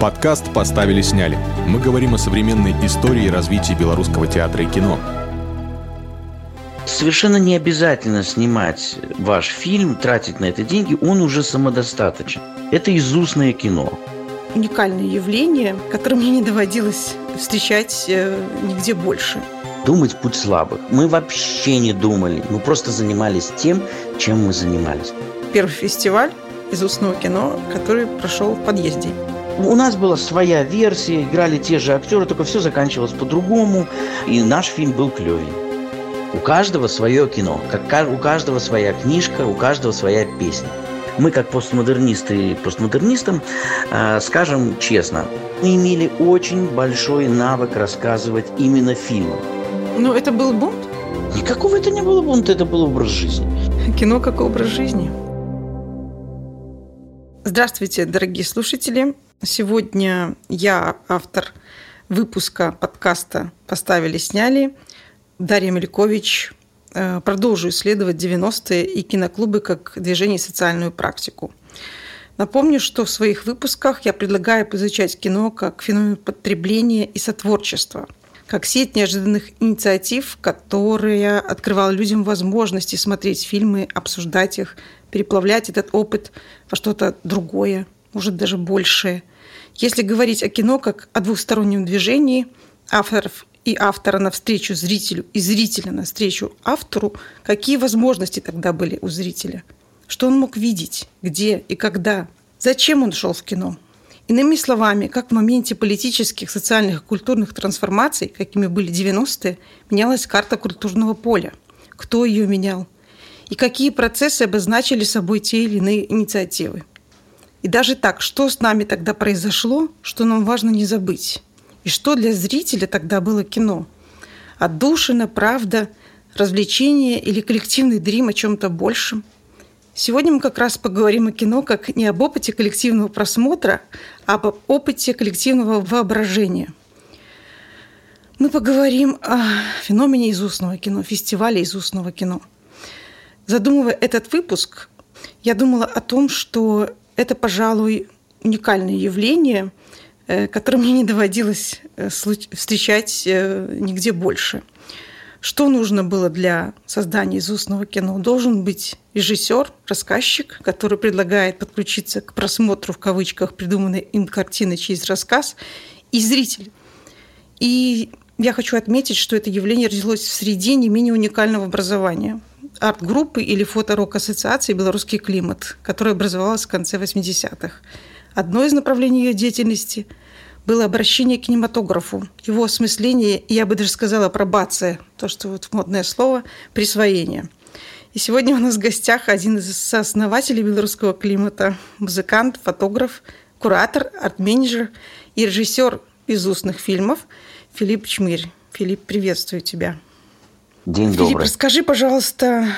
Подкаст «Поставили, сняли». Мы говорим о современной истории и развитии белорусского театра и кино. Совершенно не обязательно снимать ваш фильм, тратить на это деньги, он уже самодостаточен. Это изустное кино. Уникальное явление, которое мне не доводилось встречать э, нигде больше. Думать – путь слабых. Мы вообще не думали, мы просто занимались тем, чем мы занимались. Первый фестиваль из устного кино, который прошел в подъезде. У нас была своя версия, играли те же актеры, только все заканчивалось по-другому, и наш фильм был клевее. У каждого свое кино, как у каждого своя книжка, у каждого своя песня. Мы, как постмодернисты и постмодернистам, э, скажем честно, мы имели очень большой навык рассказывать именно фильмы. Но это был бунт? Никакого это не было бунта, это был образ жизни. Кино как образ жизни. Здравствуйте, дорогие слушатели. Сегодня я автор выпуска подкаста «Поставили, сняли». Дарья Мелькович. Э, продолжу исследовать 90-е и киноклубы как движение и социальную практику. Напомню, что в своих выпусках я предлагаю изучать кино как феномен потребления и сотворчества, как сеть неожиданных инициатив, которая открывала людям возможности смотреть фильмы, обсуждать их, переплавлять этот опыт во что-то другое, может даже большее. Если говорить о кино как о двухстороннем движении авторов и автора навстречу зрителю и зрителя навстречу автору, какие возможности тогда были у зрителя? Что он мог видеть, где и когда? Зачем он шел в кино? Иными словами, как в моменте политических, социальных и культурных трансформаций, какими были 90-е, менялась карта культурного поля. Кто ее менял? И какие процессы обозначили собой те или иные инициативы? И даже так, что с нами тогда произошло, что нам важно не забыть? И что для зрителя тогда было кино? Отдушина, правда, развлечение или коллективный дрим о чем-то большем? Сегодня мы как раз поговорим о кино как не об опыте коллективного просмотра, а об опыте коллективного воображения. Мы поговорим о феномене изустного кино, фестивале изустного кино. Задумывая этот выпуск, я думала о том, что это, пожалуй, уникальное явление, э, которое мне не доводилось э, встречать э, нигде больше. Что нужно было для создания изустного кино? Должен быть режиссер, рассказчик, который предлагает подключиться к просмотру в кавычках придуманной им картины через рассказ, и зритель. И я хочу отметить, что это явление родилось в среде не менее уникального образования – арт-группы или фоторок-ассоциации «Белорусский климат», которая образовалась в конце 80-х. Одно из направлений ее деятельности было обращение к кинематографу, его осмысление, я бы даже сказала пробация, то, что вот модное слово, присвоение. И сегодня у нас в гостях один из сооснователей белорусского климата, музыкант, фотограф, куратор, арт-менеджер и режиссер безустных фильмов Филипп Чмырь. Филипп, приветствую тебя. День Филипп, добрый. расскажи, пожалуйста,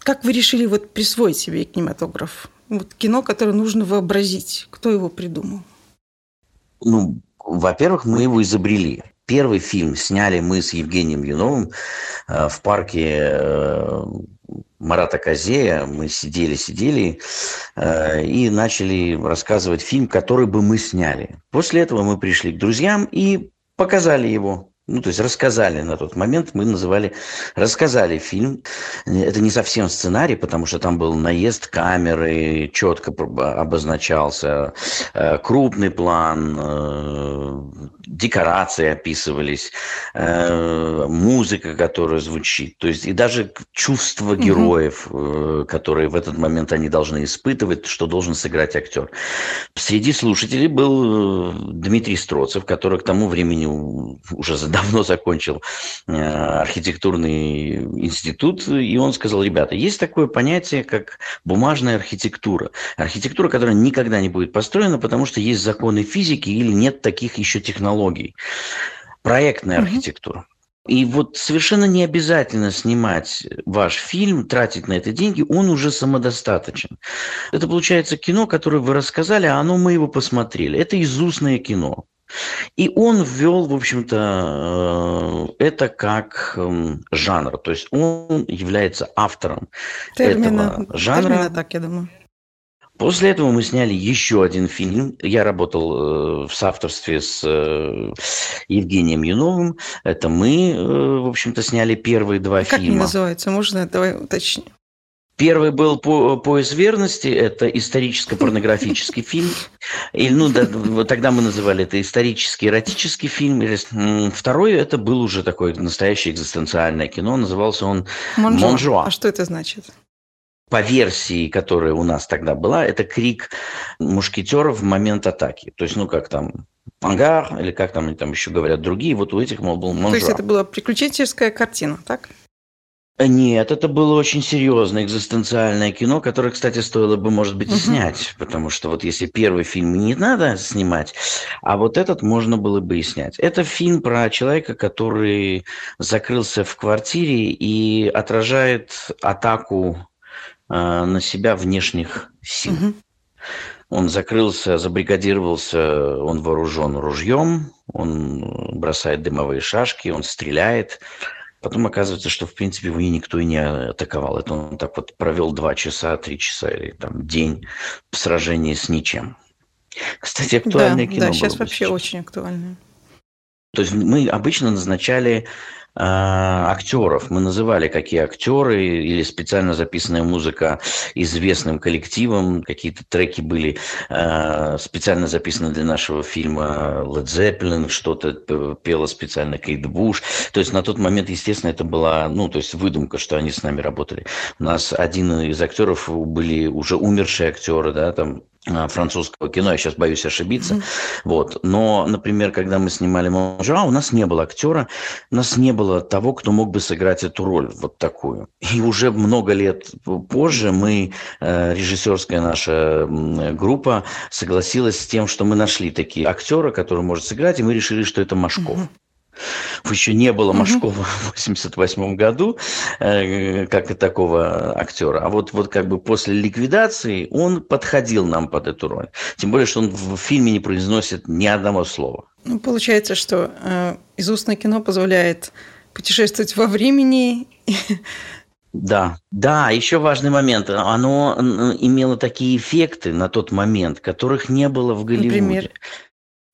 как вы решили вот присвоить себе кинематограф? Вот кино, которое нужно вообразить. Кто его придумал? Ну, во-первых, мы его изобрели. Первый фильм сняли мы с Евгением Юновым э, в парке э, Марата Козея. Мы сидели-сидели э, и начали рассказывать фильм, который бы мы сняли. После этого мы пришли к друзьям и показали его ну, то есть рассказали на тот момент, мы называли, рассказали фильм. Это не совсем сценарий, потому что там был наезд камеры, четко обозначался, э, крупный план, э, декорации описывались, э, музыка, которая звучит, то есть и даже чувство героев, угу. которые в этот момент они должны испытывать, что должен сыграть актер. Среди слушателей был Дмитрий Строцев, который к тому времени уже давно закончил э, архитектурный институт, и он сказал, ребята, есть такое понятие, как бумажная архитектура. Архитектура, которая никогда не будет построена, потому что есть законы физики или нет таких еще технологий. Проектная архитектура. И вот совершенно не обязательно снимать ваш фильм, тратить на это деньги, он уже самодостаточен. Это получается кино, которое вы рассказали, а оно мы его посмотрели. Это изустное кино. И он ввел, в общем-то, э, это как эм, жанр. То есть он является автором термина, этого жанра. Термина, так, я думаю. После этого мы сняли еще один фильм. Я работал э, в соавторстве с э, Евгением Юновым. Это мы, э, в общем-то, сняли первые два как фильма. Как называется? Можно давай уточним. Первый был по «Пояс верности», это историческо-порнографический фильм. Или, ну, да, тогда мы называли это исторический эротический фильм. Второй это был уже такое настоящее экзистенциальное кино. Назывался он «Монжуа». «Монжуа». А что это значит? по версии, которая у нас тогда была, это крик мушкетеров в момент атаки. То есть, ну, как там, en garde, или как там, там еще говорят другие, вот у этих, мол, был Монжуа. То есть, это была приключенческая картина, так? Нет, это было очень серьезное экзистенциальное кино, которое, кстати, стоило бы, может быть, и снять, потому что вот если первый фильм не надо снимать, а вот этот можно было бы и снять. Это фильм про человека, который закрылся в квартире и отражает атаку э, на себя внешних сил. Угу. Он закрылся, забригадировался, он вооружен ружьем, он бросает дымовые шашки, он стреляет. Потом оказывается, что, в принципе, его никто и не атаковал. Это он так вот провел два часа, три часа или там день в сражении с ничем. Кстати, актуальное да, кино Да, сейчас вообще очень актуальное. То есть мы обычно назначали актеров. Мы называли, какие актеры или специально записанная музыка известным коллективом. Какие-то треки были э, специально записаны для нашего фильма Led Zeppelin, что-то пела специально Кейт Буш. То есть на тот момент, естественно, это была, ну, то есть выдумка, что они с нами работали. У нас один из актеров были уже умершие актеры, да, там а, французского кино, я сейчас боюсь ошибиться, mm-hmm. вот, но, например, когда мы снимали Монжуа, у нас не было актера, у нас не было того, кто мог бы сыграть эту роль, вот такую. И уже много лет позже мы, э, режиссерская наша группа, согласилась с тем, что мы нашли такие актера, который может сыграть, и мы решили, что это Машков. Mm-hmm. Еще не было Машкова в 88 году, э, как и такого актера. А вот, вот как бы после ликвидации он подходил нам под эту роль. Тем более, что он в фильме не произносит ни одного слова. Ну, получается, что э, изустное кино позволяет путешествовать во времени. Да, да, еще важный момент. Оно имело такие эффекты на тот момент, которых не было в Голливуде. Например?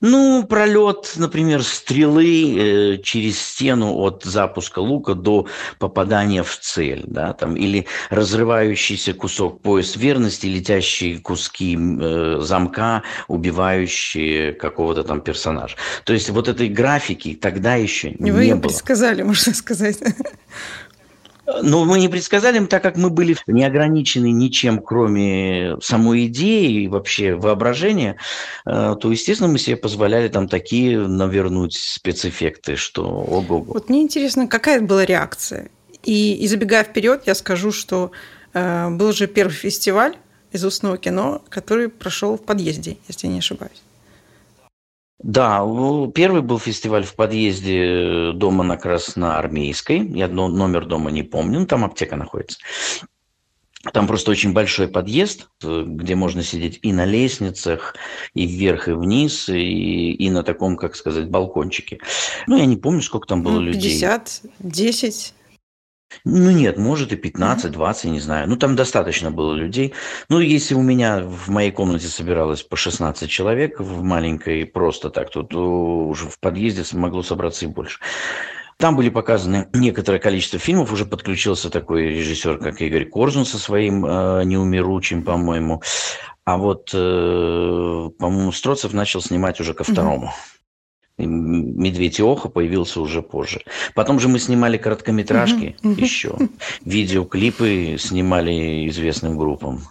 Ну, пролет, например, стрелы э, через стену от запуска лука до попадания в цель, да, там, или разрывающийся кусок пояс верности, летящие куски э, замка, убивающие какого-то там персонажа. То есть вот этой графики тогда еще не Вы не было. предсказали, можно сказать. Ну, мы не предсказали, так как мы были не ограничены ничем, кроме самой идеи и вообще воображения, э, то, естественно, мы себе позволяли там такие навернуть спецэффекты, что ого-го. Вот мне интересно, какая была реакция? И, и забегая вперед, я скажу, что э, был же первый фестиваль из устного кино, который прошел в подъезде, если не ошибаюсь. Да, первый был фестиваль в подъезде дома на Красноармейской. Я номер дома не помню, там аптека находится. Там просто очень большой подъезд, где можно сидеть и на лестницах, и вверх, и вниз, и, и на таком, как сказать, балкончике. Ну, я не помню, сколько там было 50, людей. 50, 10. Ну нет, может и 15, 20, не знаю. Ну там достаточно было людей. Ну если у меня в моей комнате собиралось по 16 человек в маленькой просто так, то, то уже в подъезде могло собраться и больше. Там были показаны некоторое количество фильмов. Уже подключился такой режиссер, как Игорь Корзун со своим э, «Неумиручим», по-моему. А вот, э, по-моему, Строцев начал снимать уже ко второму. Mm-hmm. Медведь Иоха появился уже позже. Потом же мы снимали короткометражки еще, видеоклипы снимали известным группам.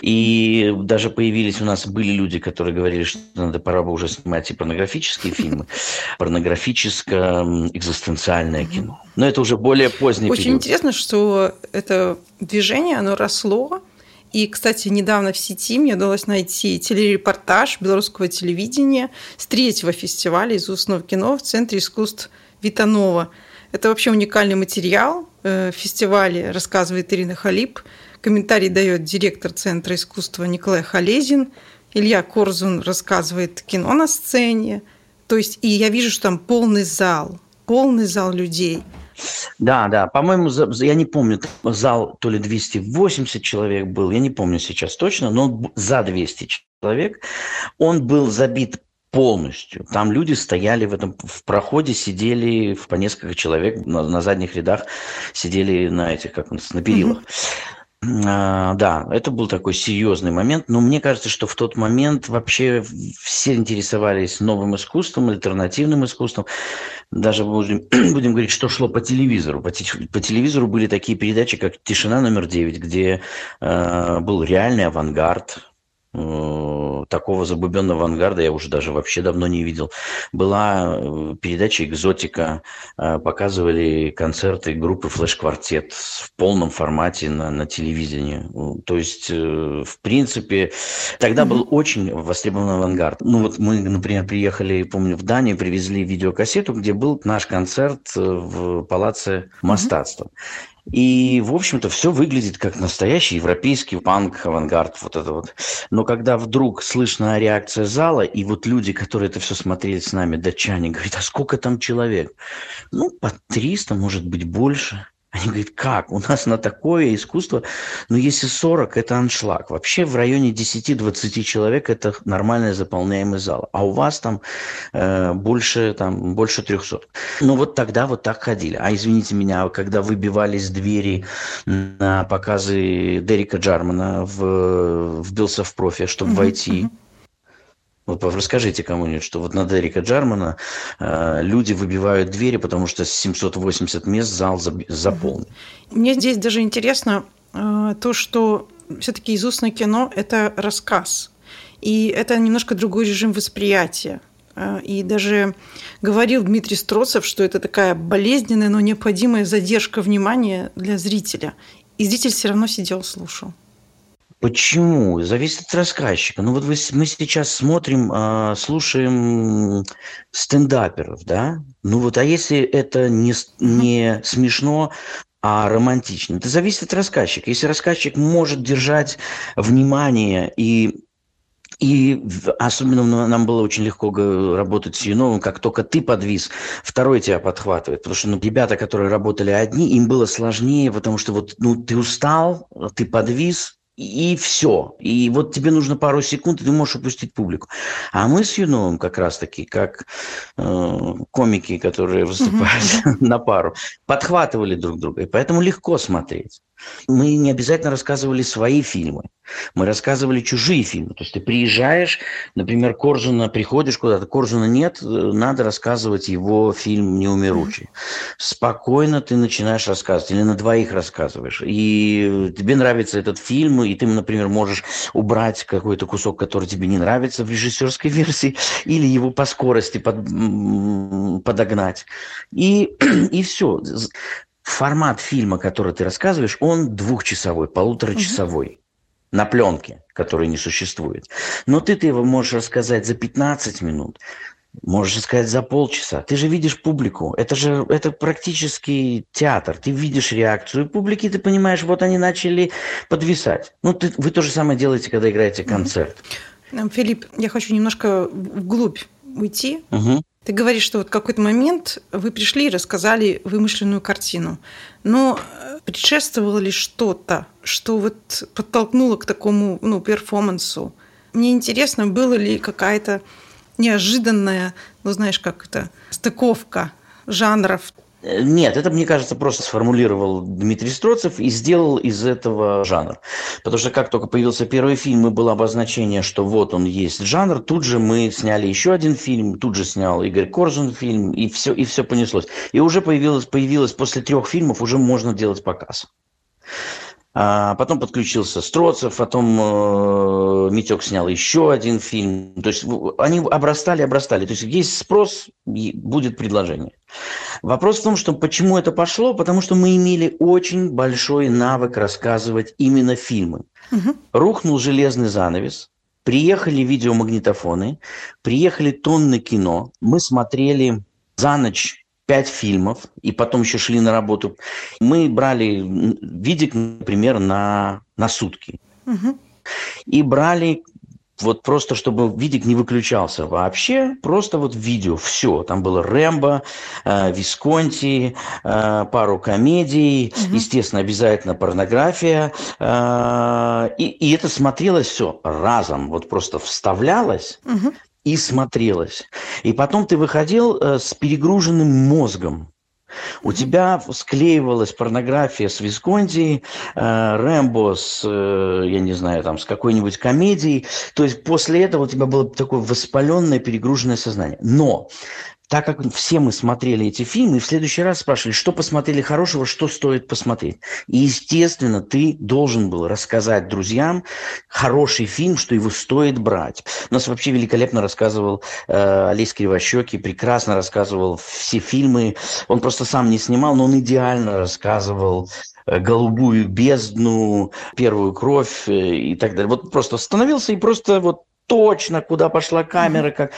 И даже появились у нас, были люди, которые говорили, что надо пора бы уже снимать и порнографические фильмы, порнографическое экзистенциальное кино. Но это уже более поздний Очень период. интересно, что это движение, оно росло, и, кстати, недавно в сети мне удалось найти телерепортаж белорусского телевидения с третьего фестиваля из устного кино в Центре искусств Витанова. Это вообще уникальный материал. Э, в фестивале рассказывает Ирина Халип. Комментарий дает директор Центра искусства Николай Халезин. Илья Корзун рассказывает кино на сцене. То есть, и я вижу, что там полный зал, полный зал людей – Да, да, по-моему, я не помню, зал то ли 280 человек был, я не помню сейчас точно, но за 200 человек. Он был забит полностью. Там люди стояли в этом в проходе, сидели по несколько человек на, на задних рядах, сидели на этих, как у нас, на перилах. Mm-hmm. А, да, это был такой серьезный момент, но мне кажется, что в тот момент вообще все интересовались новым искусством, альтернативным искусством. Даже будем, будем говорить, что шло по телевизору. По, по телевизору были такие передачи, как «Тишина номер 9», где э, был реальный авангард, такого забубенного авангарда я уже даже вообще давно не видел. Была э, передача «Экзотика», э, показывали концерты группы «Флэш-квартет» в полном формате на, на телевидении. То есть, в принципе, тогда был очень востребован авангард. Ну вот мы, например, приехали, помню, в Данию, привезли видеокассету, где был наш концерт в палаце Мостатства. И, в общем-то, все выглядит как настоящий европейский панк, авангард, вот это вот. Но когда вдруг слышна реакция зала, и вот люди, которые это все смотрели с нами, датчане, говорят, а сколько там человек? Ну, по 300, может быть, больше. Они говорят, как? У нас на такое искусство, ну, если 40, это аншлаг. Вообще в районе 10-20 человек это нормальный заполняемый зал. А у вас там э, больше, там, больше 300. Ну, вот тогда вот так ходили. А извините меня, когда выбивались двери на показы Дерека Джармана в, в Бился в профи, чтобы mm-hmm. войти, вот расскажите кому-нибудь, что вот на Дерека Джармана э, люди выбивают двери, потому что 780 мест зал заполнен. Мне здесь даже интересно э, то, что все-таки изустное кино – это рассказ. И это немножко другой режим восприятия. Э, и даже говорил Дмитрий Строцев, что это такая болезненная, но необходимая задержка внимания для зрителя. И зритель все равно сидел, слушал. Почему? Зависит от рассказчика. Ну вот вы, мы сейчас смотрим, э, слушаем стендаперов, да? Ну вот, а если это не, не смешно, а романтично? Это зависит от рассказчика. Если рассказчик может держать внимание и и особенно нам было очень легко работать с Юновым, как только ты подвис, второй тебя подхватывает. Потому что ну, ребята, которые работали одни, им было сложнее, потому что вот ну, ты устал, ты подвис, и все. И вот тебе нужно пару секунд, и ты можешь упустить публику. А мы с Юновым как раз-таки, как э, комики, которые выступают на пару, подхватывали друг друга. И поэтому легко смотреть. Мы не обязательно рассказывали свои фильмы. Мы рассказывали чужие фильмы. То есть ты приезжаешь, например, Коржуна, приходишь куда-то, Коржуна нет, надо рассказывать его фильм «Неумеручий». Спокойно ты начинаешь рассказывать, или на двоих рассказываешь. И тебе нравится этот фильм, и ты, например, можешь убрать какой-то кусок, который тебе не нравится в режиссерской версии, или его по скорости под, подогнать. И, и все формат фильма, который ты рассказываешь, он двухчасовой, полуторачасовой. Угу. На пленке, который не существует. Но ты, ты его можешь рассказать за 15 минут, можешь рассказать за полчаса. Ты же видишь публику. Это же это практически театр. Ты видишь реакцию публики, ты понимаешь, вот они начали подвисать. Ну, ты, вы то же самое делаете, когда играете концерт. Филипп, я хочу немножко вглубь уйти. Угу. Ты говоришь, что вот какой-то момент вы пришли и рассказали вымышленную картину. Но э, предшествовало ли что-то, что вот подтолкнуло к такому ну, перформансу? Мне интересно, было ли какая-то неожиданная, ну знаешь, как это, стыковка жанров нет, это, мне кажется, просто сформулировал Дмитрий Строцев и сделал из этого жанр. Потому что как только появился первый фильм, и было обозначение, что вот он есть жанр, тут же мы сняли еще один фильм, тут же снял Игорь Коржин фильм, и все, и все понеслось. И уже появилось, появилось после трех фильмов, уже можно делать показ. А потом подключился Строцев, потом э, Митек снял еще один фильм. То есть они обрастали, обрастали. То есть есть спрос, будет предложение. Вопрос в том, что почему это пошло, потому что мы имели очень большой навык рассказывать именно фильмы. Угу. Рухнул железный занавес, приехали видеомагнитофоны, приехали тонны кино, мы смотрели за ночь пять фильмов, и потом еще шли на работу. Мы брали видик, например, на, на сутки. Угу. И брали вот просто чтобы видик не выключался вообще, просто вот видео, все. Там было Рэмбо, э, Висконти, э, пару комедий, угу. естественно, обязательно порнография. Э, и, и это смотрелось все разом, вот просто вставлялось. Угу и смотрелось. И потом ты выходил э, с перегруженным мозгом. У тебя склеивалась порнография с Висконти, э, Рэмбо с, э, я не знаю, там, с какой-нибудь комедией. То есть после этого у тебя было такое воспаленное, перегруженное сознание. Но так как все мы смотрели эти фильмы, и в следующий раз спрашивали, что посмотрели хорошего, что стоит посмотреть. И, естественно, ты должен был рассказать друзьям хороший фильм, что его стоит брать. У нас вообще великолепно рассказывал э, Олесь Кривощекий, прекрасно рассказывал все фильмы. Он просто сам не снимал, но он идеально рассказывал э, голубую бездну, первую кровь э, и так далее. Вот просто остановился и просто вот точно, куда пошла камера, как...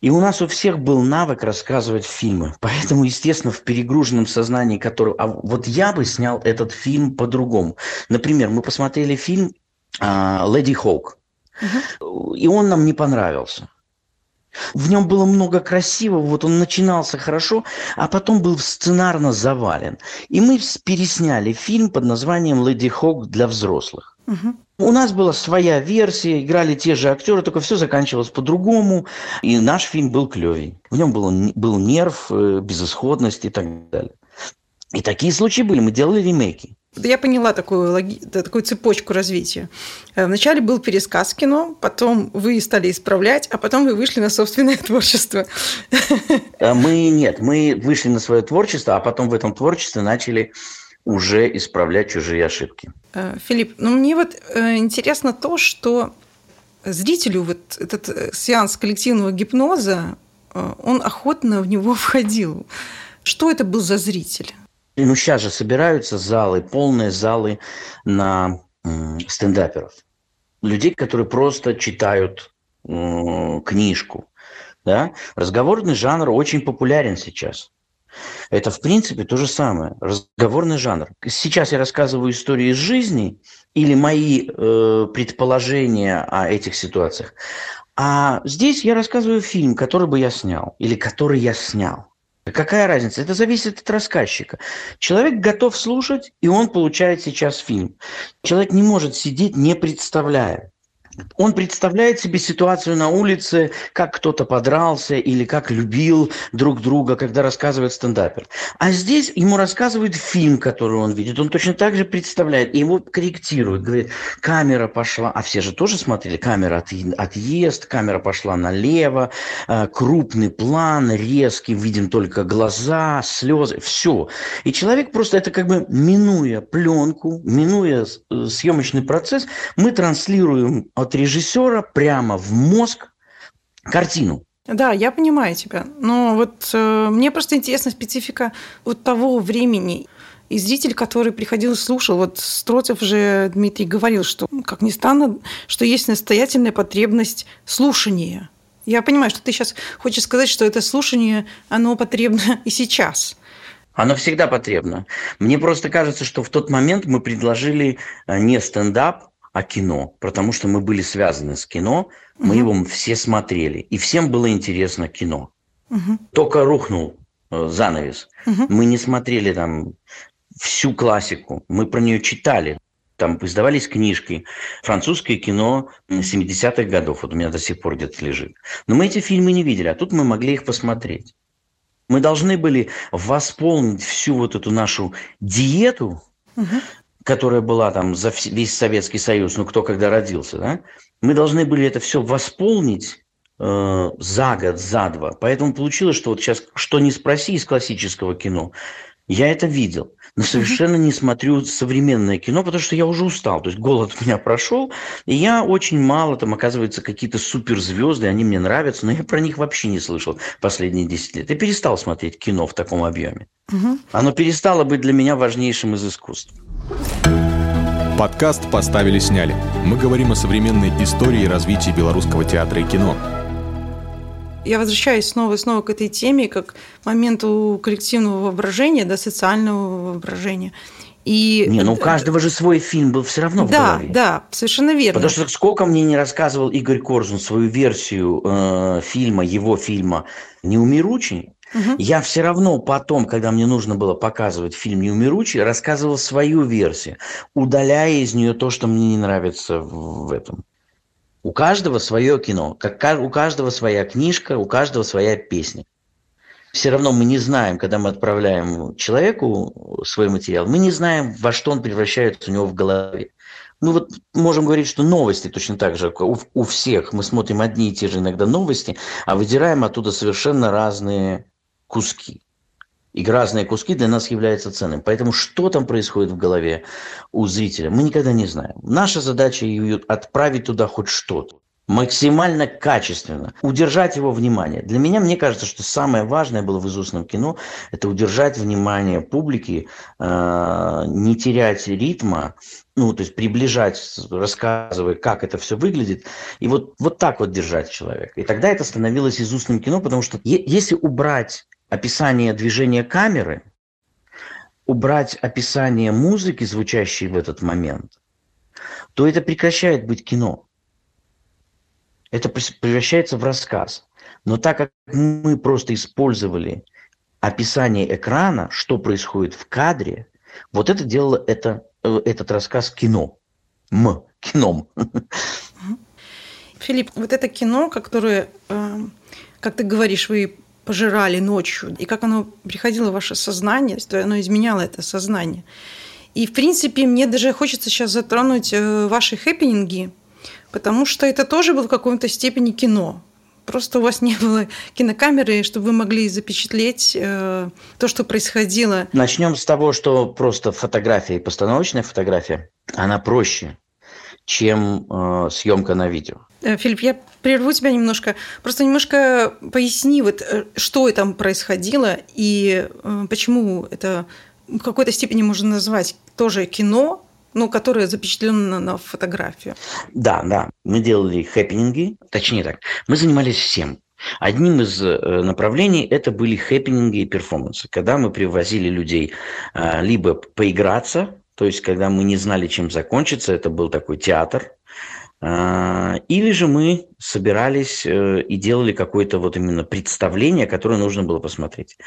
И у нас у всех был навык рассказывать фильмы. Поэтому, естественно, в перегруженном сознании, который... А вот я бы снял этот фильм по-другому. Например, мы посмотрели фильм а, «Леди Хоук». Угу. И он нам не понравился. В нем было много красивого, вот он начинался хорошо, а потом был сценарно завален. И мы пересняли фильм под названием «Леди Хок для взрослых». Угу. У нас была своя версия, играли те же актеры, только все заканчивалось по-другому, и наш фильм был клевей. В нем был, был нерв, э, безысходность и так далее. И такие случаи были, мы делали ремейки. Я поняла такую, логи... такую цепочку развития. Э, вначале был пересказ кино, потом вы стали исправлять, а потом вы вышли на собственное творчество. Э, мы нет, мы вышли на свое творчество, а потом в этом творчестве начали уже исправлять чужие ошибки. Э, Филипп, ну мне вот интересно то, что зрителю вот этот сеанс коллективного гипноза, он охотно в него входил. Что это был за зритель? Ну, сейчас же собираются залы, полные залы на стендаперов. Людей, которые просто читают книжку. Да? Разговорный жанр очень популярен сейчас. Это, в принципе, то же самое. Разговорный жанр. Сейчас я рассказываю истории из жизни или мои э, предположения о этих ситуациях. А здесь я рассказываю фильм, который бы я снял или который я снял. Какая разница? Это зависит от рассказчика. Человек готов слушать, и он получает сейчас фильм. Человек не может сидеть, не представляя. Он представляет себе ситуацию на улице, как кто-то подрался или как любил друг друга, когда рассказывает стендапер. А здесь ему рассказывают фильм, который он видит. Он точно так же представляет, и его корректирует. Говорит, камера пошла, а все же тоже смотрели, камера от, отъезд, камера пошла налево, э, крупный план, резкий, видим только глаза, слезы, все. И человек просто это как бы минуя пленку, минуя э, съемочный процесс, мы транслируем от режиссера прямо в мозг картину. Да, я понимаю тебя. Но вот э, мне просто интересна специфика вот того времени. И зритель, который приходил и слушал, вот Строцев же Дмитрий говорил, что, как ни странно, что есть настоятельная потребность слушания. Я понимаю, что ты сейчас хочешь сказать, что это слушание, оно потребно и сейчас. Оно всегда потребно. Мне просто кажется, что в тот момент мы предложили э, не стендап, о кино, потому что мы были связаны с кино, мы угу. его все смотрели, и всем было интересно кино. Угу. Только рухнул э, занавес. Угу. Мы не смотрели там всю классику, мы про нее читали. Там издавались книжки, французское кино 70-х годов, вот у меня до сих пор где-то лежит. Но мы эти фильмы не видели, а тут мы могли их посмотреть. Мы должны были восполнить всю вот эту нашу диету, угу которая была там за весь Советский Союз, ну кто когда родился, да, мы должны были это все восполнить э, за год, за два. Поэтому получилось, что вот сейчас, что не спроси из классического кино, я это видел, но совершенно не смотрю современное кино, потому что я уже устал. То есть голод у меня прошел, и я очень мало, там, оказывается, какие-то суперзвезды, они мне нравятся, но я про них вообще не слышал последние 10 лет. Я перестал смотреть кино в таком объеме. Угу. Оно перестало быть для меня важнейшим из искусств. Подкаст «Поставили, сняли». Мы говорим о современной истории и развитии белорусского театра и кино. Я возвращаюсь снова и снова к этой теме, как моменту коллективного воображения, да, социального воображения. И... Не, ну у каждого же свой фильм был все равно да, в голове. Да, совершенно верно. Потому что сколько мне не рассказывал Игорь Корзун свою версию э, фильма, его фильма «Неумиручий», угу. я все равно потом, когда мне нужно было показывать фильм «Неумиручий», рассказывал свою версию, удаляя из нее то, что мне не нравится в этом. У каждого свое кино, как у каждого своя книжка, у каждого своя песня все равно мы не знаем, когда мы отправляем человеку свой материал, мы не знаем, во что он превращается у него в голове. Мы вот можем говорить, что новости точно так же у, у всех. Мы смотрим одни и те же иногда новости, а выдираем оттуда совершенно разные куски. И разные куски для нас являются ценными. Поэтому что там происходит в голове у зрителя, мы никогда не знаем. Наша задача отправить туда хоть что-то максимально качественно, удержать его внимание. Для меня, мне кажется, что самое важное было в изустном кино, это удержать внимание публики, э, не терять ритма, ну, то есть приближать, рассказывая, как это все выглядит, и вот, вот так вот держать человека. И тогда это становилось изустным кино, потому что если убрать описание движения камеры, убрать описание музыки, звучащей в этот момент, то это прекращает быть кино это превращается в рассказ. Но так как мы просто использовали описание экрана, что происходит в кадре, вот это делало это, э, этот рассказ кино. М, кином. Филипп, вот это кино, которое, э, как ты говоришь, вы пожирали ночью, и как оно приходило в ваше сознание, то оно изменяло это сознание. И, в принципе, мне даже хочется сейчас затронуть э, ваши хэппининги, потому что это тоже было в какой-то степени кино. Просто у вас не было кинокамеры, чтобы вы могли запечатлеть э, то, что происходило. Начнем с того, что просто фотография, постановочная фотография, она проще, чем э, съемка на видео. Э, Филипп, я прерву тебя немножко. Просто немножко поясни, вот, э, что там происходило и э, почему это в какой-то степени можно назвать тоже кино, ну, которая запечатлена на фотографию. Да, да. Мы делали хэппининги, точнее так, мы занимались всем. Одним из направлений это были хэппининги и перформансы, когда мы привозили людей либо поиграться, то есть когда мы не знали, чем закончится, это был такой театр, или же мы собирались и делали какое-то вот именно представление, которое нужно было посмотреть.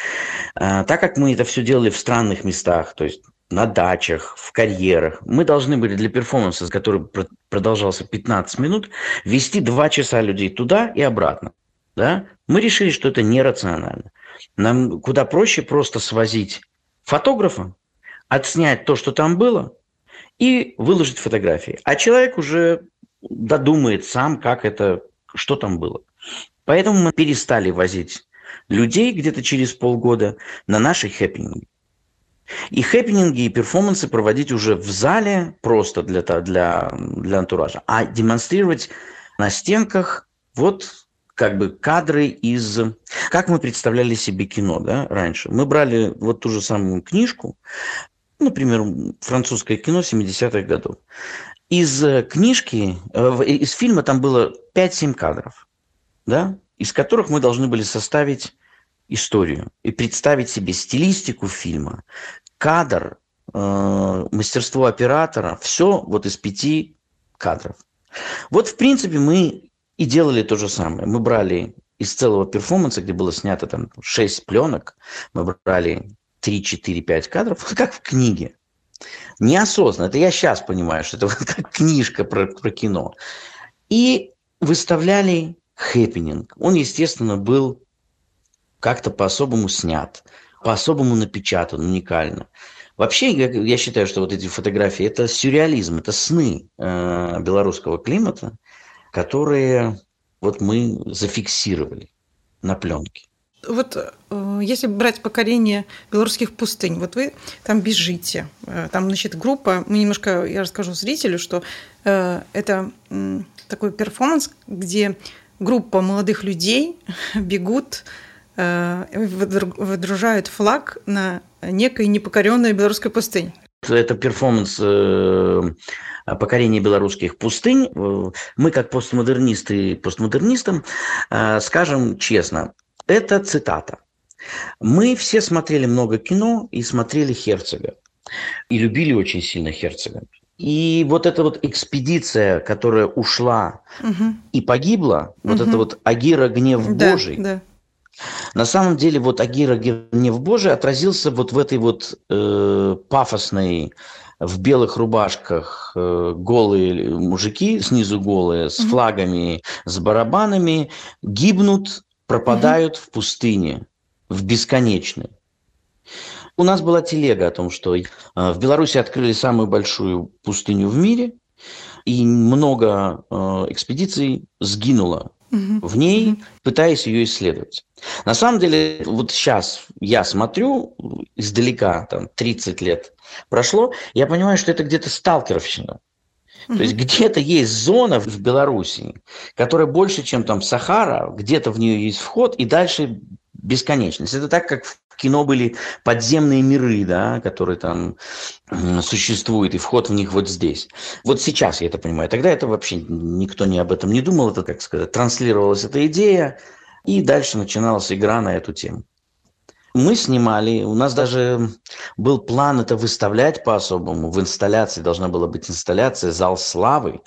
Так как мы это все делали в странных местах, то есть на дачах, в карьерах. Мы должны были для перформанса, который продолжался 15 минут, вести 2 часа людей туда и обратно. Да? Мы решили, что это нерационально. Нам куда проще просто свозить фотографа, отснять то, что там было, и выложить фотографии. А человек уже додумает сам, как это, что там было. Поэтому мы перестали возить людей где-то через полгода на наши хэппининги. И хэппининги и перформансы проводить уже в зале просто для, для, для антуража, а демонстрировать на стенках вот как бы кадры из... Как мы представляли себе кино да, раньше? Мы брали вот ту же самую книжку, например, французское кино 70-х годов. Из книжки, э, из фильма там было 5-7 кадров, да, из которых мы должны были составить историю и представить себе стилистику фильма, кадр, э, мастерство оператора, все вот из пяти кадров. Вот, в принципе, мы и делали то же самое. Мы брали из целого перформанса, где было снято там 6 пленок, мы брали 3, 4, 5 кадров, как в книге. Неосознанно. Это я сейчас понимаю, что это как книжка про, про кино. И выставляли хэппенинг. Он, естественно, был как-то по-особому снят по-особому напечатан, уникально. Вообще, я, считаю, что вот эти фотографии – это сюрреализм, это сны э, белорусского климата, которые вот мы зафиксировали на пленке. Вот если брать покорение белорусских пустынь, вот вы там бежите, э, там, значит, группа, мы немножко, я расскажу зрителю, что э, это такой перформанс, где группа молодых людей бегут Э, водружают флаг на некой непокоренной белорусской пустыне. Это перформанс покорения белорусских пустынь. Мы, как постмодернисты и постмодернистам, скажем честно, это цитата. Мы все смотрели много кино и смотрели Херцога. и любили очень сильно Херцога. И вот эта вот экспедиция, которая ушла угу. и погибла, угу. вот это вот Агира гнев да, Божий, да. на самом деле вот Агира гнев Божий отразился вот в этой вот э, пафосной в белых рубашках э, голые мужики, снизу голые, с угу. флагами, с барабанами, гибнут, пропадают угу. в пустыне, в бесконечной. У нас была телега о том, что э, в Беларуси открыли самую большую пустыню в мире, и много э, экспедиций сгинуло угу. в ней, угу. пытаясь ее исследовать. На самом деле, вот сейчас я смотрю издалека, там 30 лет прошло, я понимаю, что это где-то сталкеровщина. То есть где-то есть зона в Беларуси, которая больше, чем там Сахара, где-то в нее есть вход, и дальше бесконечность. Это так, как в кино были подземные миры, да, которые там существуют, и вход в них вот здесь. Вот сейчас я это понимаю. Тогда это вообще никто не об этом не думал, это, как сказать, транслировалась эта идея, и дальше начиналась игра на эту тему. Мы снимали, у нас даже был план это выставлять по-особому. В инсталляции должна была быть инсталляция «Зал славы»,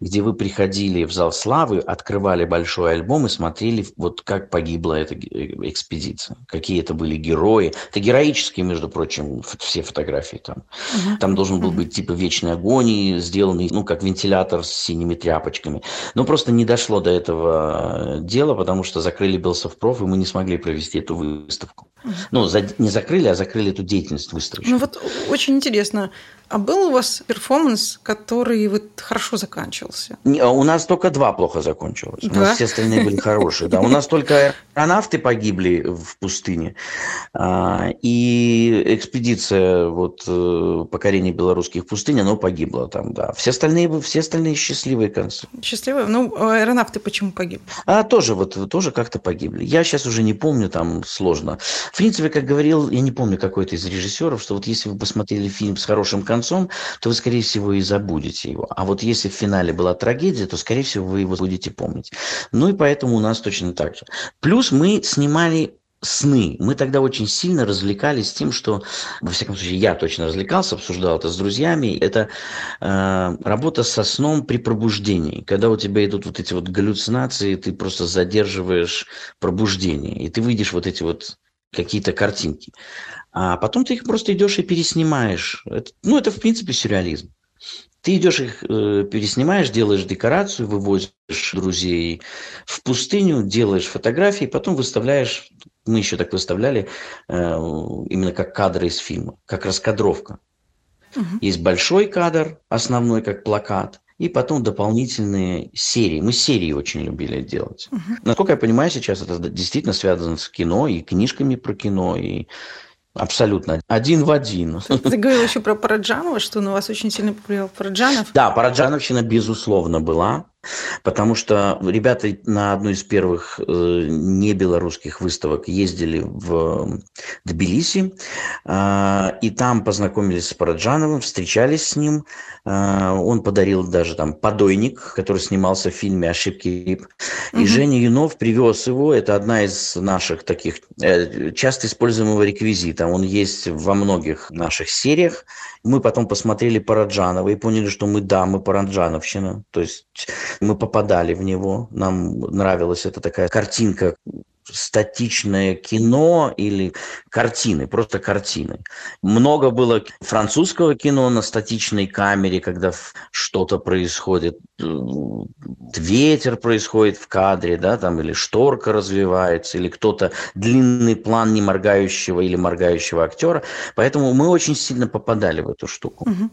где вы приходили в «Зал славы», открывали большой альбом и смотрели, вот как погибла эта экспедиция, какие это были герои. Это героические, между прочим, все фотографии там. Угу. Там должен был быть типа вечный огонь, сделанный, ну, как вентилятор с синими тряпочками. Но просто не дошло до этого дела, потому что закрыли Белсовпроф, и мы не смогли провести эту выставку. Ну, за, не закрыли, а закрыли эту деятельность выставочную. Ну вот очень интересно, а был у вас перформанс, который вот хорошо заканчивался? Не, а у нас только два плохо закончилось. У нас все остальные были хорошие. Да, у нас только аэронавты погибли в пустыне. А, и экспедиция вот э, покорения белорусских пустынь, она погибла там, да. Все остальные, все остальные счастливые концы. Счастливые? Ну, аэронавты почему погибли? А тоже вот, тоже как-то погибли. Я сейчас уже не помню, там сложно. В принципе, как говорил, я не помню какой-то из режиссеров, что вот если вы посмотрели фильм с хорошим концом, то вы, скорее всего, и забудете его. А вот если в финале была трагедия, то, скорее всего, вы его будете помнить. Ну и поэтому у нас точно так же. Плюс мы снимали сны. Мы тогда очень сильно развлекались тем, что, во всяком случае, я точно развлекался, обсуждал это с друзьями. Это э, работа со сном при пробуждении. Когда у тебя идут вот эти вот галлюцинации, ты просто задерживаешь пробуждение, и ты видишь вот эти вот какие-то картинки. А потом ты их просто идешь и переснимаешь. Это, ну, это, в принципе, сюрреализм. Ты идешь их, э, переснимаешь, делаешь декорацию, вывозишь друзей в пустыню, делаешь фотографии, потом выставляешь, мы еще так выставляли, э, именно как кадры из фильма, как раскадровка. Угу. Есть большой кадр, основной как плакат, и потом дополнительные серии. Мы серии очень любили делать. Угу. Насколько я понимаю, сейчас это действительно связано с кино и книжками про кино, и Абсолютно. Один в один. Ты говорил еще про Параджанова, что на вас очень сильно повлиял Параджанов. Да, Параджановщина, безусловно, была. Потому что ребята на одну из первых э, не белорусских выставок ездили в Тбилиси, э, и там познакомились с Параджановым, встречались с ним. Э, он подарил даже там подойник, который снимался в фильме «Ошибки РИП». И угу. Женя Юнов привез его. Это одна из наших таких э, часто используемого реквизита. Он есть во многих наших сериях. Мы потом посмотрели Параджанова и поняли, что мы, да, мы Параджановщина. То есть мы попадали в него. Нам нравилась эта такая картинка статичное кино или картины, просто картины. Много было французского кино на статичной камере, когда что-то происходит, э, ветер происходит в кадре, да, там или шторка развивается, или кто-то длинный план не моргающего или моргающего актера. Поэтому мы очень сильно попадали в эту штуку. Угу.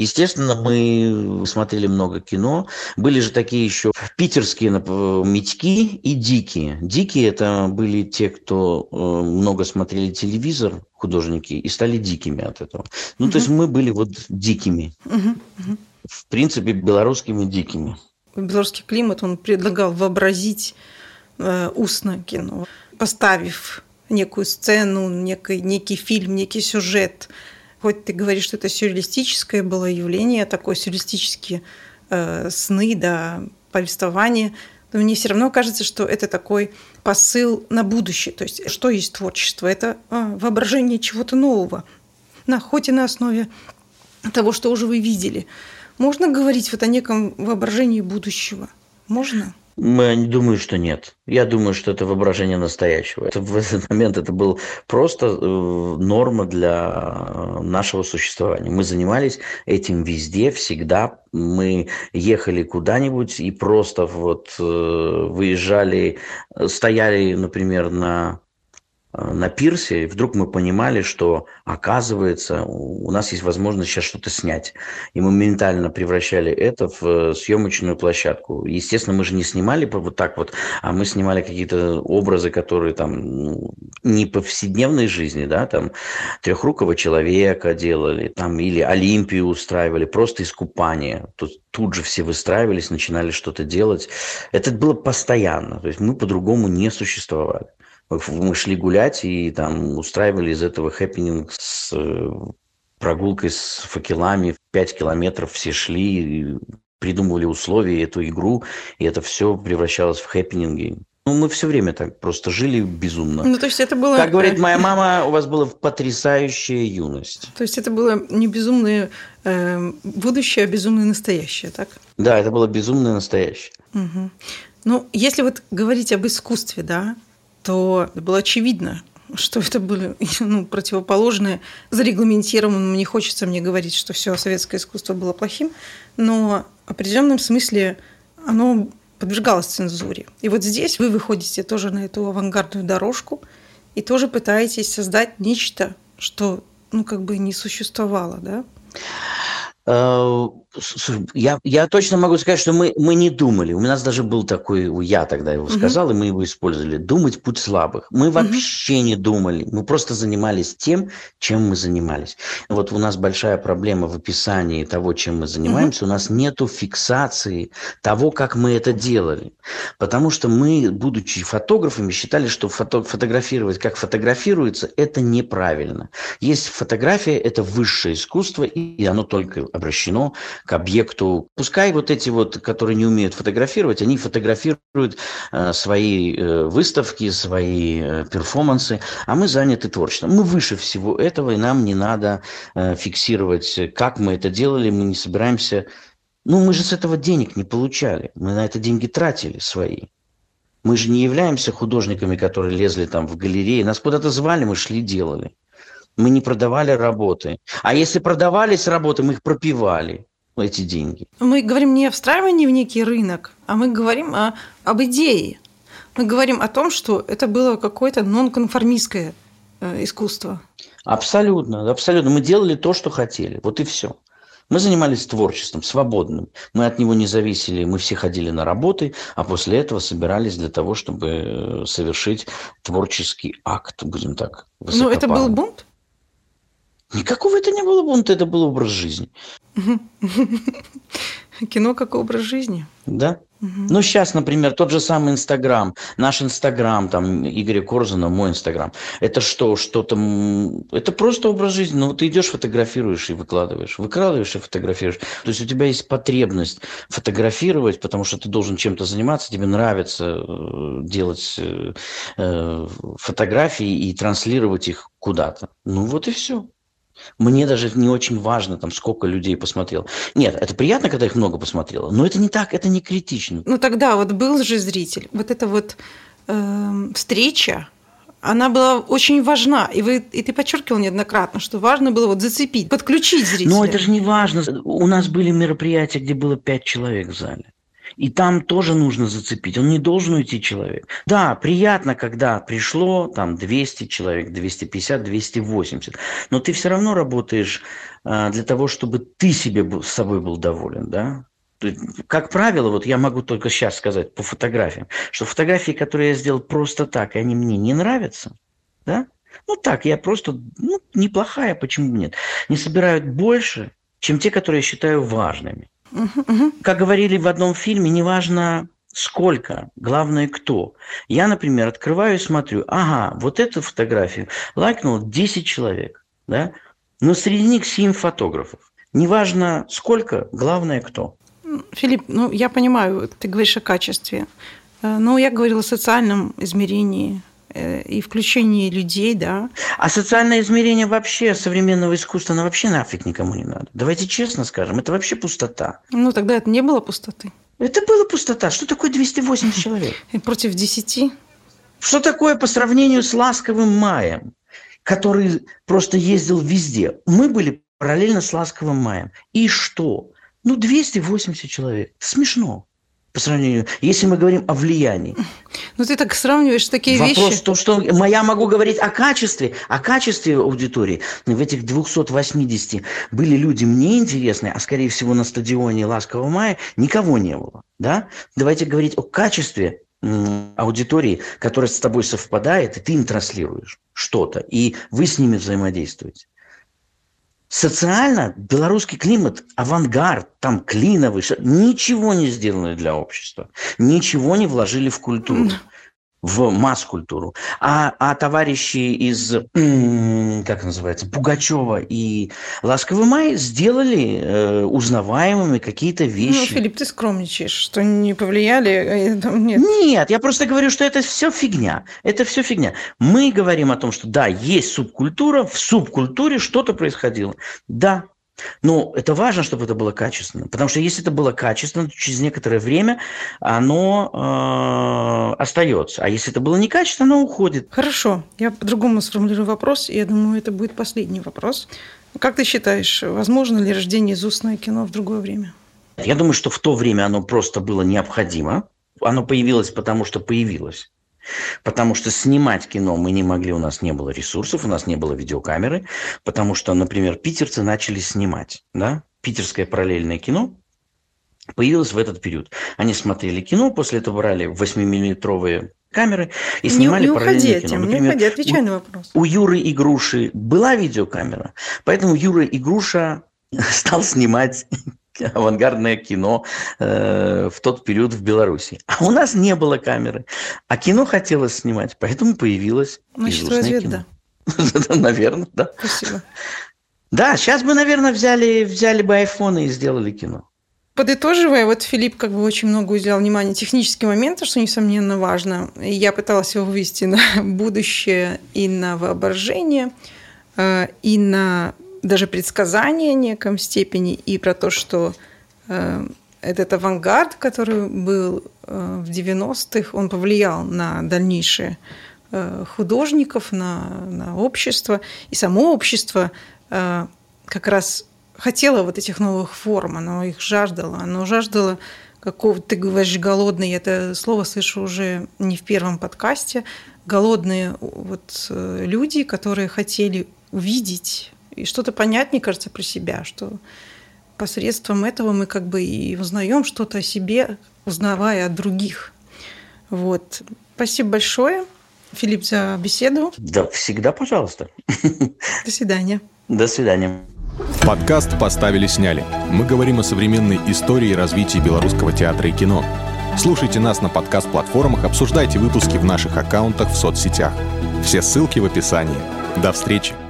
Естественно, мы смотрели много кино. Были же такие еще питерские митьки и дикие. Дикие это были те, кто э, много смотрели телевизор, художники, и стали дикими от этого. Ну, угу. то есть мы были вот дикими. Угу. В принципе, белорусскими дикими. Белорусский климат, он предлагал вообразить э, устно кино, поставив некую сцену, некий, некий фильм, некий сюжет – хоть ты говоришь, что это сюрреалистическое было явление, такое сюрреалистические э, сны, да, повествование, но мне все равно кажется, что это такой посыл на будущее. То есть, что есть творчество? Это э, воображение чего-то нового. на, хоть и на основе того, что уже вы видели. Можно говорить вот о неком воображении будущего? Можно? Я не думаю, что нет. Я думаю, что это воображение настоящего. Это, в этот момент это был просто э, норма для нашего существования. Мы занимались этим везде, всегда. Мы ехали куда-нибудь и просто вот э, выезжали, стояли, например, на Э, на пирсе, и вдруг мы понимали, что, оказывается, у нас есть возможность сейчас что-то снять. И мы моментально превращали это в э, съемочную площадку. Естественно, мы же не снимали вот так вот, а мы снимали какие-то образы, которые там ну, не повседневной жизни, да, там трехрукого человека делали, там или Олимпию устраивали, просто искупание. Тут, тут же все выстраивались, начинали что-то делать. Это было постоянно. То есть мы по-другому не существовали мы шли гулять и там устраивали из этого хэппенинг с э, прогулкой с факелами. Пять километров все шли, придумывали условия, эту игру, и это все превращалось в хэппининги. Ну, мы все время так просто жили безумно. Ну, то есть это было... Как говорит моя мама, у вас была потрясающая юность. То есть это было не безумное э, будущее, а безумное настоящее, так? Да, это было безумное настоящее. Угу. Ну, если вот говорить об искусстве, да, то было очевидно, что это были ну, противоположные, зарегламентированным. Не хочется мне говорить, что все советское искусство было плохим, но в определенном смысле оно подвергалось цензуре. И вот здесь вы выходите тоже на эту авангардную дорожку и тоже пытаетесь создать нечто, что ну, как бы не существовало, да? Я, я точно могу сказать, что мы, мы не думали. У нас даже был такой, я тогда его сказал, угу. и мы его использовали. Думать путь слабых. Мы вообще угу. не думали. Мы просто занимались тем, чем мы занимались. Вот у нас большая проблема в описании того, чем мы занимаемся. Угу. У нас нету фиксации того, как мы это делали. Потому что мы, будучи фотографами, считали, что фото, фотографировать, как фотографируется, это неправильно. Есть фотография, это высшее искусство, и оно только обращено к объекту. Пускай вот эти вот, которые не умеют фотографировать, они фотографируют э, свои э, выставки, свои э, перформансы, а мы заняты творчеством. Мы выше всего этого, и нам не надо фиксировать, как мы это делали, мы не собираемся... Ну, мы же с этого денег не получали, мы на это деньги тратили свои. Мы же не являемся художниками, которые лезли там в галереи. Нас куда-то звали, мы шли, делали. Мы не продавали работы. А если продавались работы, мы их пропивали эти деньги. Мы говорим не о встраивании в некий рынок, а мы говорим о, об идее. Мы говорим о том, что это было какое-то нонконформистское э, искусство. Абсолютно, абсолютно. Мы делали то, что хотели. Вот и все. Мы занимались творчеством, свободным. Мы от него не зависели, мы все ходили на работы, а после этого собирались для того, чтобы э, совершить творческий акт, будем так. Ну, это был бунт? Никакого это не было бунта, это был образ жизни. Кино как образ жизни. Да. Угу. Ну, сейчас, например, тот же самый Инстаграм, наш Инстаграм, там, Игоря Корзана, мой Инстаграм. Это что, что-то... Это просто образ жизни. Ну, ты идешь, фотографируешь и выкладываешь. Выкладываешь и фотографируешь. То есть у тебя есть потребность фотографировать, потому что ты должен чем-то заниматься, тебе нравится э, делать э, э, фотографии и транслировать их куда-то. Ну, вот и все. Мне даже не очень важно, там, сколько людей посмотрел. Нет, это приятно, когда их много посмотрело, но это не так, это не критично. Ну тогда вот был же зритель. Вот эта вот э, встреча, она была очень важна. И, вы, и ты подчеркивал неоднократно, что важно было вот зацепить, подключить зрителя. Но это же не важно. У нас были мероприятия, где было пять человек в зале. И там тоже нужно зацепить. Он не должен уйти человек. Да, приятно, когда пришло там 200 человек, 250, 280. Но ты все равно работаешь а, для того, чтобы ты себе был, с собой был доволен, да? Как правило, вот я могу только сейчас сказать по фотографиям, что фотографии, которые я сделал просто так, и они мне не нравятся, да? Ну так, я просто, ну, неплохая, почему нет? Не собирают больше, чем те, которые я считаю важными. Как говорили в одном фильме, неважно сколько, главное кто. Я, например, открываю и смотрю, ага, вот эту фотографию лайкнул 10 человек, да? но среди них 7 фотографов. Неважно сколько, главное кто. Филипп, ну я понимаю, ты говоришь о качестве. Э, но я говорила о социальном измерении и включение людей, да. А социальное измерение вообще современного искусства, оно вообще нафиг никому не надо. Давайте честно скажем, это вообще пустота. Ну, тогда это не было пустоты. Это была пустота. Что такое 280 человек? Против 10? Что такое по сравнению с ласковым маем, который просто ездил везде? Мы были параллельно с ласковым маем. И что? Ну, 280 человек. Смешно по сравнению, если мы говорим о влиянии. Ну, ты так сравниваешь такие Вопрос вещи. Вопрос в том, что я могу говорить о качестве, о качестве аудитории. В этих 280 были люди мне интересные, а скорее всего на стадионе Ласкового мая никого не было. Да? Давайте говорить о качестве аудитории, которая с тобой совпадает, и ты им транслируешь что-то, и вы с ними взаимодействуете. Социально белорусский климат, авангард, там клиновый, ничего не сделано для общества, ничего не вложили в культуру в масс-культуру. А, а товарищи из, как называется, Пугачева и Ласковый май сделали э, узнаваемыми какие-то ну, вещи. Ну, Филипп, ты скромничаешь, что не повлияли? Э, нет. Нет, я просто говорю, что это все фигня. Это все фигня. Мы говорим о том, что да, есть субкультура, в субкультуре что-то происходило. Да, но это важно, чтобы это было качественно. Потому что если это было качественно, то через некоторое время оно э, остается. А если это было некачественно, оно уходит. Хорошо. Я по-другому сформулирую вопрос, и я думаю, это будет последний вопрос. Как ты считаешь, возможно ли рождение из кино в другое время? Я думаю, что в то время оно просто было необходимо. Оно появилось, потому что появилось. Потому что снимать кино мы не могли, у нас не было ресурсов, у нас не было видеокамеры, потому что, например, питерцы начали снимать, да, питерское параллельное кино появилось в этот период. Они смотрели кино, после этого брали 8-миллиметровые камеры и снимали не, не параллельное уходи, кино. Например, не уходи, отвечай на вопрос. У Юры и Груши была видеокамера, поэтому Юра и Груша стал снимать авангардное кино э, в тот период в Беларуси. А у нас не было камеры. А кино хотелось снимать, поэтому появилось Значит, развед, кино. да. Наверное, да. Спасибо. Да, сейчас бы, наверное, взяли, взяли бы айфоны и сделали кино. Подытоживая, вот Филипп как бы очень много уделял внимания техническим моментам, что, несомненно, важно. Я пыталась его вывести на будущее и на воображение, э, и на даже предсказание в неком степени и про то, что э, этот авангард, который был э, в 90-х, он повлиял на дальнейшие э, художников, на, на общество. И само общество э, как раз хотело вот этих новых форм, оно их жаждало. Оно жаждало какого ты говоришь голодный, это слово слышу уже не в первом подкасте, голодные вот э, люди, которые хотели увидеть и что-то понять, мне кажется, про себя, что посредством этого мы как бы и узнаем что-то о себе, узнавая от других. Вот. Спасибо большое, Филипп, за беседу. Да, всегда пожалуйста. До свидания. До свидания. Подкаст «Поставили-сняли». Мы говорим о современной истории и развитии белорусского театра и кино. Слушайте нас на подкаст-платформах, обсуждайте выпуски в наших аккаунтах в соцсетях. Все ссылки в описании. До встречи!